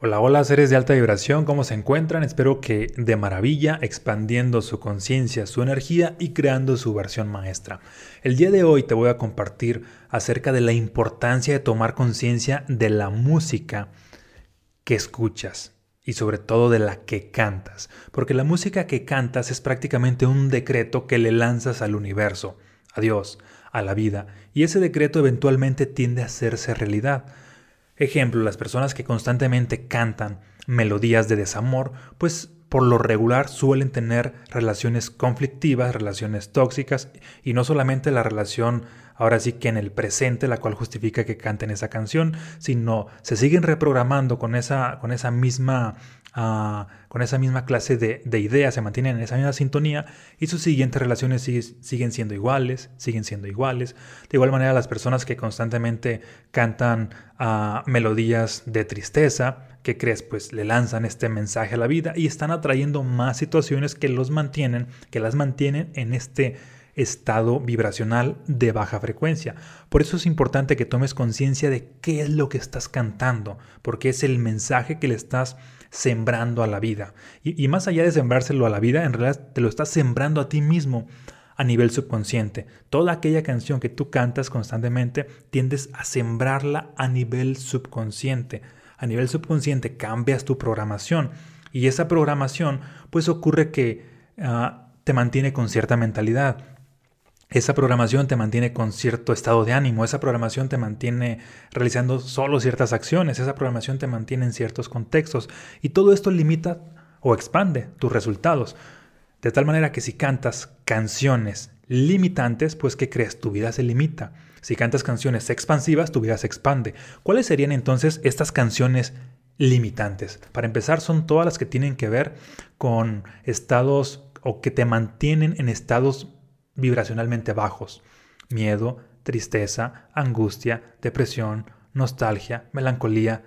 Hola, hola seres de alta vibración, ¿cómo se encuentran? Espero que de maravilla, expandiendo su conciencia, su energía y creando su versión maestra. El día de hoy te voy a compartir acerca de la importancia de tomar conciencia de la música que escuchas y sobre todo de la que cantas, porque la música que cantas es prácticamente un decreto que le lanzas al universo, a Dios, a la vida, y ese decreto eventualmente tiende a hacerse realidad. Ejemplo, las personas que constantemente cantan melodías de desamor, pues por lo regular suelen tener relaciones conflictivas, relaciones tóxicas, y no solamente la relación ahora sí que en el presente, la cual justifica que canten esa canción, sino se siguen reprogramando con esa, con esa misma con esa misma clase de, ideas, se mantienen en esa misma sintonía y sus siguientes relaciones siguen siendo iguales, siguen siendo iguales. De igual manera, las personas que constantemente cantan ah, melodías de tristeza, ¿qué crees? Pues le lanzan este mensaje a la vida y están atrayendo más situaciones que los mantienen, que las mantienen en este estado vibracional de baja frecuencia. Por eso es importante que tomes conciencia de qué es lo que estás cantando, porque es el mensaje que le estás sembrando a la vida. Y, más allá de sembrárselo a la vida, en realidad te lo estás sembrando a ti mismo a nivel subconsciente. Toda aquella canción que tú cantas constantemente tiendes a sembrarla a nivel subconsciente. A nivel subconsciente cambias tu programación y esa programación pues ocurre que ah, te mantiene con cierta mentalidad. Esa programación te mantiene con cierto estado de ánimo, esa programación te mantiene realizando solo ciertas acciones, esa programación te mantiene en ciertos contextos y todo esto limita o expande tus resultados. De tal manera que si cantas canciones limitantes, pues ¿qué crees? Tu vida se limita. Si cantas canciones expansivas, tu vida se expande. ¿Cuáles serían entonces estas canciones limitantes? Para empezar, son todas las que tienen que ver con estados o que te mantienen en estados vibracionalmente bajos. Miedo, tristeza, angustia, depresión, nostalgia, melancolía,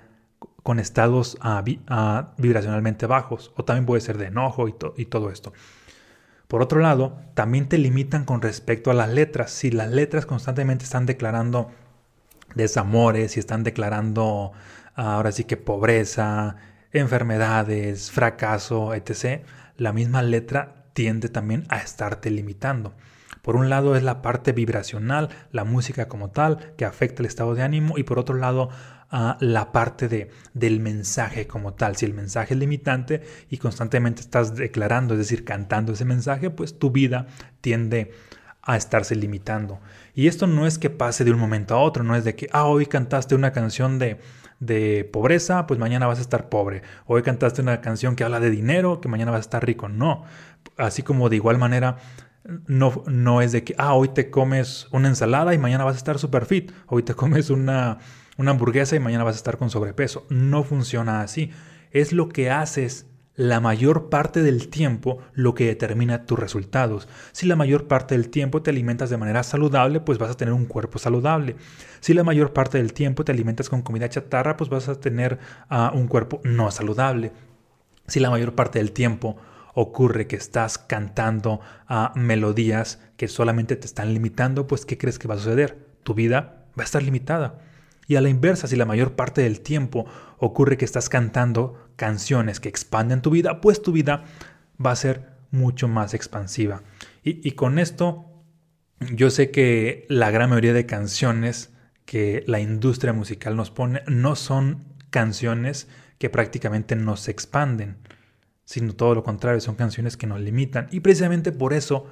con estados ah, ah, vibracionalmente bajos, o también puede ser de enojo y, y todo esto. Por otro lado, también te limitan con respecto a las letras. Si las letras constantemente están declarando desamores, si están declarando ah, ahora sí que pobreza, enfermedades, fracaso, etc., la misma letra tiende también a estarte limitando. Por un lado es la parte vibracional, la música como tal, que afecta el estado de ánimo, y por otro lado a la parte de, del mensaje como tal. Si el mensaje es limitante y constantemente estás declarando, es decir, cantando ese mensaje, pues tu vida tiende a estarse limitando. Y esto no es que pase de un momento a otro, no es de que, ah, hoy cantaste una canción de, de pobreza, pues mañana vas a estar pobre. Hoy cantaste una canción que habla de dinero, que mañana vas a estar rico. No. Así como de igual manera no, no es de que, ah, hoy te comes una ensalada y mañana vas a estar super fit. Hoy te comes una, una hamburguesa y mañana vas a estar con sobrepeso. No funciona así. Es lo que haces la mayor parte del tiempo lo que determina tus resultados. Si la mayor parte del tiempo te alimentas de manera saludable, pues vas a tener un cuerpo saludable. Si la mayor parte del tiempo te alimentas con comida chatarra, pues vas a tener ah, un cuerpo no saludable. Si la mayor parte del tiempo ocurre que estás cantando a melodías que solamente te están limitando, pues ¿qué crees que va a suceder? Tu vida va a estar limitada. Y a la inversa, si la mayor parte del tiempo ocurre que estás cantando canciones que expanden tu vida, pues tu vida va a ser mucho más expansiva. Y, y con esto, yo sé que la gran mayoría de canciones que la industria musical nos pone no son canciones que prácticamente nos expanden sino todo lo contrario, son canciones que nos limitan. Y precisamente por eso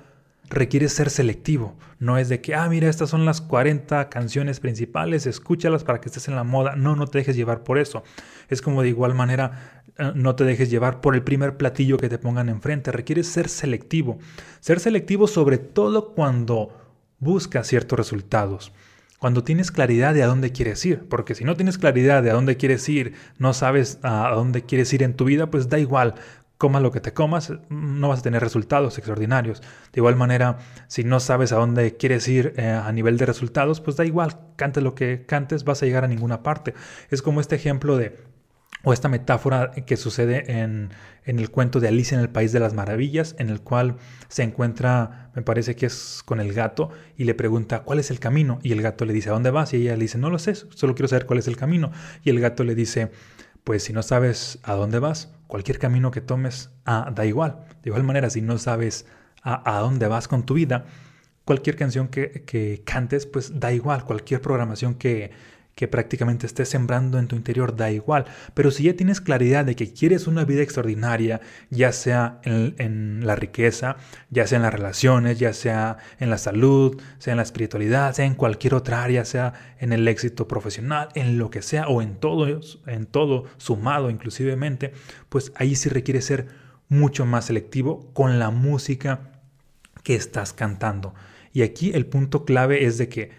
requiere ser selectivo. No es de que, ah, mira, estas son las 40 canciones principales, escúchalas para que estés en la moda. No, no te dejes llevar por eso. Es como de igual manera, eh, no te dejes llevar por el primer platillo que te pongan enfrente. Requiere ser selectivo. Ser selectivo sobre todo cuando buscas ciertos resultados cuando tienes claridad de a dónde quieres ir, porque si no tienes claridad de a dónde quieres ir, no sabes a dónde quieres ir en tu vida, pues da igual, comas lo que te comas, no vas a tener resultados extraordinarios. De igual manera, si no sabes a dónde quieres ir eh, a nivel de resultados, pues da igual, cantes lo que cantes, vas a llegar a ninguna parte. Es como este ejemplo de, o esta metáfora que sucede en, en el cuento de Alicia en el País de las Maravillas, en el cual se encuentra, me parece que es con el gato, y le pregunta, ¿cuál es el camino? Y el gato le dice, ¿a dónde vas? Y ella le dice, no lo sé, solo quiero saber cuál es el camino. Y el gato le dice, pues si no sabes a dónde vas, cualquier camino que tomes, ah, da igual. De igual manera, si no sabes a, a dónde vas con tu vida, cualquier canción que, que, cantes, pues da igual. Cualquier programación que, que prácticamente estés sembrando en tu interior da igual. Pero si ya tienes claridad de que quieres una vida extraordinaria, ya sea en, la riqueza, ya sea en las relaciones, ya sea en la salud, sea en la espiritualidad, sea en cualquier otra área, sea en el éxito profesional, en lo que sea, o en todo, en todo sumado inclusivemente, pues ahí sí requiere ser mucho más selectivo con la música que estás cantando. Y aquí el punto clave es de que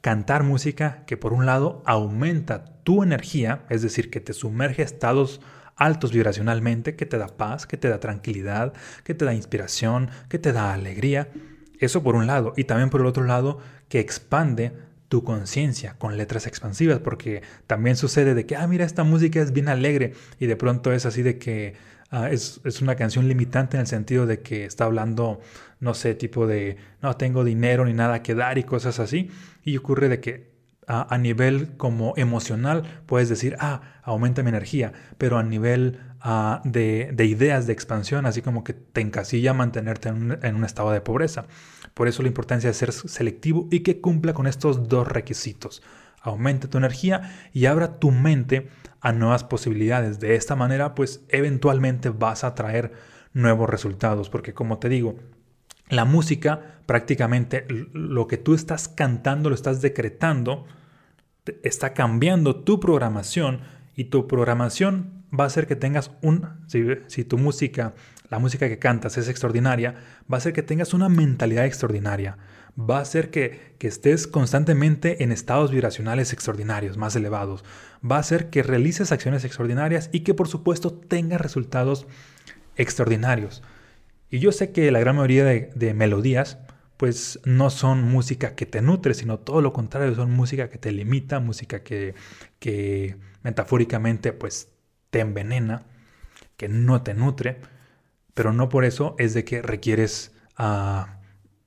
cantar música que por un lado aumenta tu energía, es decir, que te sumerge a estados altos vibracionalmente, que te da paz, que te da tranquilidad, que te da inspiración, que te da alegría. Eso por un lado. Y también por el otro lado, que expande tu conciencia con letras expansivas, porque también sucede de que, ah, mira, esta música es bien alegre y de pronto es así de que Ah, es, una canción limitante en el sentido de que está hablando, no sé, tipo de no tengo dinero ni nada que dar y cosas así. Y ocurre de que a, nivel como emocional puedes decir, ah, aumenta mi energía, pero a nivel ah, de, ideas de expansión, así como que te encasilla mantenerte en un estado de pobreza. Por eso la importancia de ser selectivo y que cumpla con estos dos requisitos. Aumenta tu energía y abra tu mente a nuevas posibilidades. De esta manera, pues eventualmente vas a traer nuevos resultados, porque como te digo, la música prácticamente lo que tú estás cantando, lo estás decretando, está cambiando tu programación y tu programación va a hacer que tengas un, si, si, tu música, la música que cantas es extraordinaria, va a hacer que tengas una mentalidad extraordinaria va a hacer que, estés constantemente en estados vibracionales extraordinarios, más elevados. Va a hacer que realices acciones extraordinarias y que por supuesto tengas resultados extraordinarios. Y yo sé que la gran mayoría de, melodías pues no son música que te nutre, sino todo lo contrario, son música que te limita, música que, que metafóricamente pues te envenena, que no te nutre, pero no por eso es de que requieres a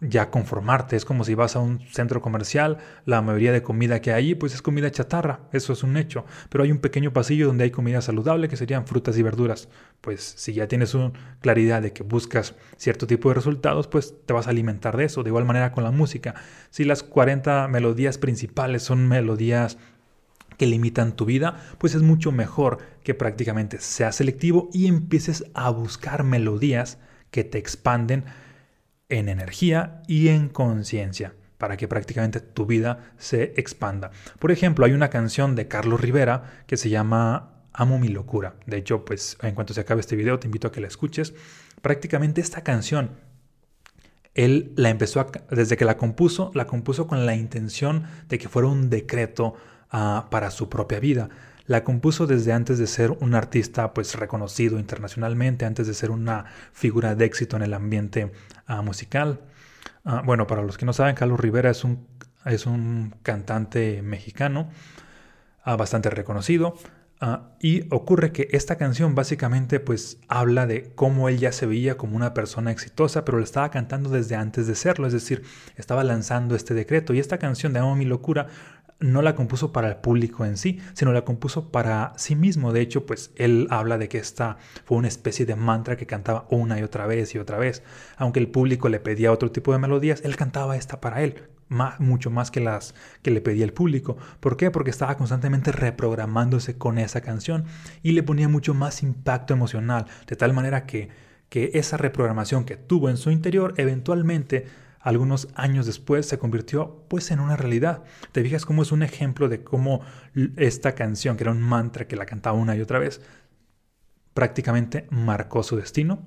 ya conformarte. Es como si vas a un centro comercial, la mayoría de comida que hay pues es comida chatarra, eso es un hecho. Pero hay un pequeño pasillo donde hay comida saludable que serían frutas y verduras. Pues si ya tienes una claridad de que buscas cierto tipo de resultados, pues te vas a alimentar de eso. De igual manera con la música. Si las 40 melodías principales son melodías que limitan tu vida, pues es mucho mejor que prácticamente seas selectivo y empieces a buscar melodías que te expanden en energía y en conciencia para que prácticamente tu vida se expanda. Por ejemplo, hay una canción de Carlos Rivera que se llama Amo mi locura. De hecho, pues en cuanto se acabe este video te invito a que la escuches. Prácticamente esta canción él la empezó desde que la compuso, la compuso con la intención de que fuera un decreto ah, para su propia vida. La compuso desde antes de ser un artista pues reconocido internacionalmente, antes de ser una figura de éxito en el ambiente uh, musical. Uh, bueno, para los que no saben, Carlos Rivera es un, es un cantante mexicano uh, bastante reconocido. y ocurre que esta canción básicamente pues habla de cómo él ya se veía como una persona exitosa, pero lo estaba cantando desde antes de serlo, es decir, estaba lanzando este decreto. Y esta canción de Amo mi locura no la compuso para el público en sí, sino la compuso para sí mismo. De hecho, pues él habla de que esta fue una especie de mantra que cantaba una y otra vez y otra vez. Aunque el público le pedía otro tipo de melodías, él cantaba esta para él, más, mucho más que las que le pedía el público. ¿Por qué? Porque estaba constantemente reprogramándose con esa canción y le ponía mucho más impacto emocional, de tal manera que, que esa reprogramación que tuvo en su interior eventualmente algunos años después se convirtió pues en una realidad. Te fijas cómo es un ejemplo de cómo esta canción, que era un mantra que la cantaba una y otra vez, prácticamente marcó su destino.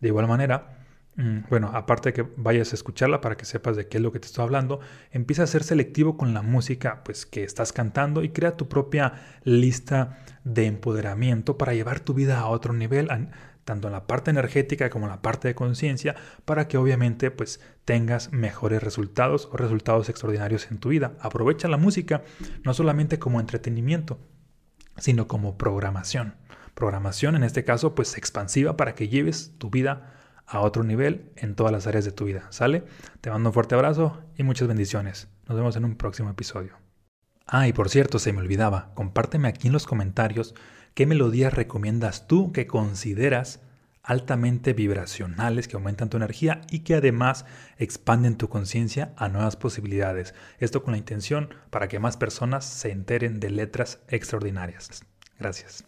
De igual manera, mm, bueno, aparte de que vayas a escucharla para que sepas de qué es lo que te estoy hablando, empieza a ser selectivo con la música pues que estás cantando y crea tu propia lista de empoderamiento para llevar tu vida a otro nivel, tanto en la parte energética como en la parte de conciencia, para que obviamente pues tengas mejores resultados o resultados extraordinarios en tu vida. Aprovecha la música no solamente como entretenimiento, sino como programación. Programación en este caso pues expansiva para que lleves tu vida a otro nivel en todas las áreas de tu vida. ¿Sale? Te mando un fuerte abrazo y muchas bendiciones. Nos vemos en un próximo episodio. Ah, y por cierto, se me olvidaba, compárteme aquí en los comentarios qué melodías recomiendas tú que consideras altamente vibracionales que aumentan tu energía y que además expanden tu conciencia a nuevas posibilidades. Esto con la intención para que más personas se enteren de letras extraordinarias. Gracias.